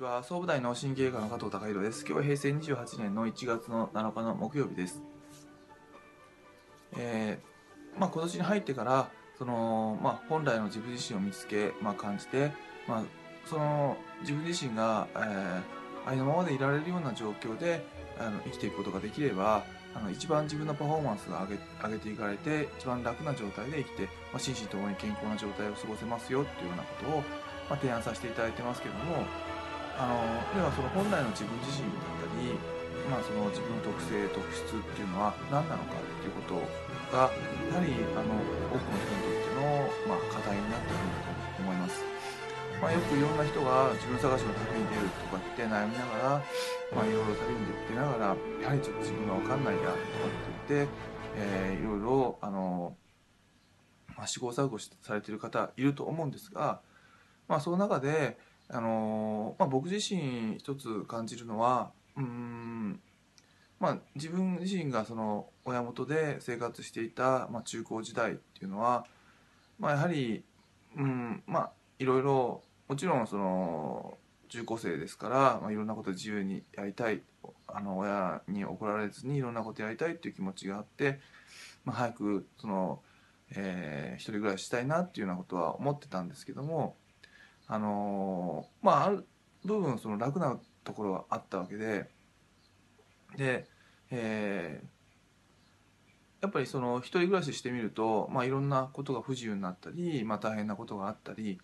ちは。総武大脳神経科の加藤孝弘です。今日は平成28年の1月の7日の木曜日です。えー、まあ今年に入ってからそのまあ本来の自分自身を見つけ、まあ、感じてまあその自分自身が、えー、ありのままでいられるような状況であの生きていくことができればあの一番自分のパフォーマンスが上げ上げていかれて一番楽な状態で生きて、まあ、心身ともに健康な状態を過ごせますよっていうようなことを、まあ、提案させていただいてますけどもあのではその本来の自分自身だったり、まあ、その自分の特性特質っていうのは何なのかっていうことがやはりあの多くの人にとっての、まあ、課題になってくるんだと思います。まあ、よくいろんな人が自分探しの旅に出るとか言って悩みながら、まあ、いろいろ旅に出ながらやはりちょっと自分が分かんないやとかって言って、えー、いろいろあの、まあ、試行錯誤されてる方いると思うんですが、まあ、その中であのまあ、僕自身一つ感じるのはうんまあ、自分自身がその親元で生活していた、まあ、中高時代っていうのは、まあ、やはり、うんまあ、いろいろもちろんその中高生ですから、まあ、いろんなこと自由にやりたいあの親に怒られずにいろんなことやりたいっていう気持ちがあって、まあ、早くその、えー、一人暮らししたいなっていうようなことは思ってたんですけどもあのまあある部分その楽なところはあったわけでで、えー、やっぱりその一人暮らししてみると、まあ、いろんなことが不自由になったり、まあ、大変なことがあったり、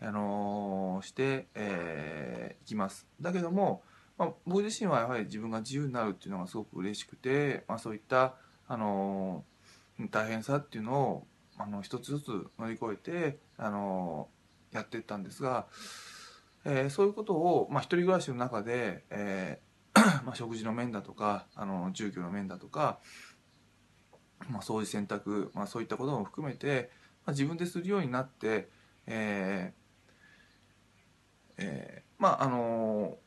あのー、して、えー、いきます。だけども、まあ、僕自身はやはり自分が自由になるっていうのがすごく嬉しくて、まあ、そういった、あのー、大変さっていうのをあの一つずつ乗り越えて、あのやってったんですが、えー、そういうことを、まあ、一人暮らしの中で、えー まあ、食事の面だとかあの住居の面だとか、まあ、掃除洗濯、まあ、そういったことも含めて、まあ、自分でするようになって、えーえー、まああの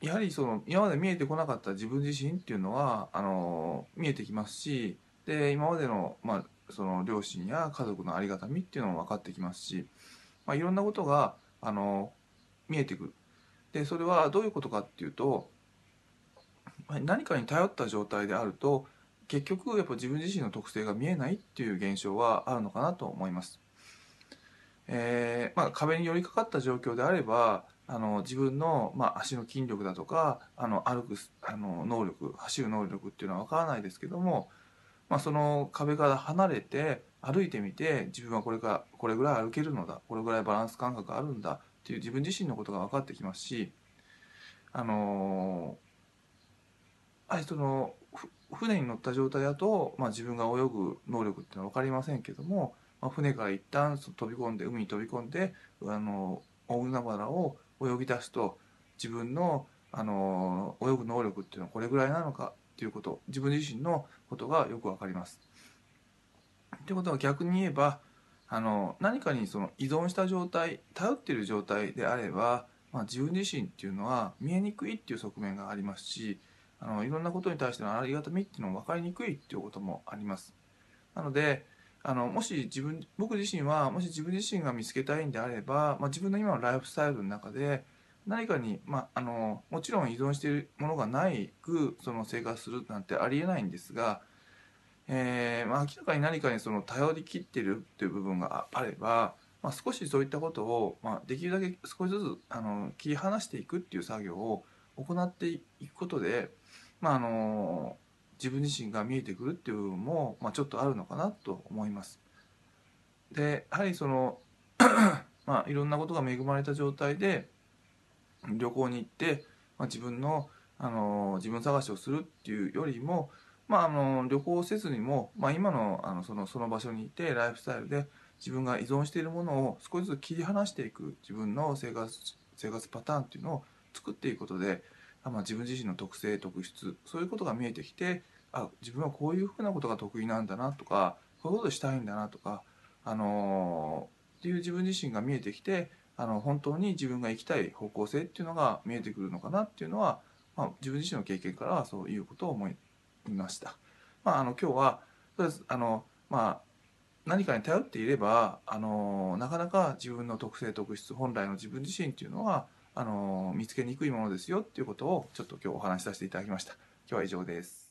やはりその今まで見えてこなかった自分自身っていうのはあの見えてきますしで今までの,、まあその両親や家族のありがたみっていうのも分かってきますしまあ、いろんなことがあの見えてくるでそれはどういうことかっていうと何かに頼った状態であると結局やっぱ自分自身の特性が見えないっていう現象はあるのかなと思います。えーまあ、壁に寄りかかった状況であればあの自分の、まあ、足の筋力だとかあの歩くあの能力走る能力っていうのは分からないですけども、まあ、その壁から離れて歩いてみて自分はこれからこれぐらい歩けるのだこれぐらいバランス感覚あるんだっていう自分自身のことが分かってきますしあのあその船に乗った状態だと、まあ、自分が泳ぐ能力っていうのは分かりませんけども、まあ、船から一旦飛び込んで海に飛び込んであの大海原を泳ぎ出すと自分のあの泳ぐ能力っていうのはこれぐらいなのかっていうこと自分自身のことがよく分かります。ってことは逆に言えばあの何かにその依存した状態頼っている状態であれば、まあ、自分自身っていうのは見えにくいっていう側面がありますしあのいろんなことに対してのありがたみっていうのも分かりにくいっていうこともあります。なのであのもし自分僕自身はもし自分自身が見つけたいんであれば、まあ、自分の今のライフスタイルの中で何かに、まあ、あのもちろん依存しているものがないくその生活するなんてありえないんですがえーまあ、明らかに何かにその頼りきってるっていう部分があれば、まあ、少しそういったことを、まあ、できるだけ少しずつあの切り離していくっていう作業を行っていくことで、まあ、あの自分自身が見えてくるっていう部分も、まあ、ちょっとあるのかなと思います。でやはりその まあいろんなことが恵まれた状態で旅行に行って、まあ、自分のあの自分探しをするっていうよりも、まあ、あの旅行せずにも、まあ、今のあのそのその場所にいてライフスタイルで自分が依存しているものを少しずつ切り離していく自分の生活生活パターンっていうのを作っていくことで、まあ、自分自身の特性特質そういうことが見えてきてあ自分はこういうふうなことが得意なんだなとかこういうことしたいんだなとか、あのー、っていう自分自身が見えてきてあの本当に自分が行きたい方向性っていうのが見えてくるのかなっていうのは、まあ、自分自身の経験からはそういうことを思いいました。まあ、あの今日はとりあえずあの、まあ、何かに頼っていればあのなかなか自分の特性特質本来の自分自身っていうのはあの見つけにくいものですよっていうことをちょっと今日お話しさせていただきました。今日は以上です。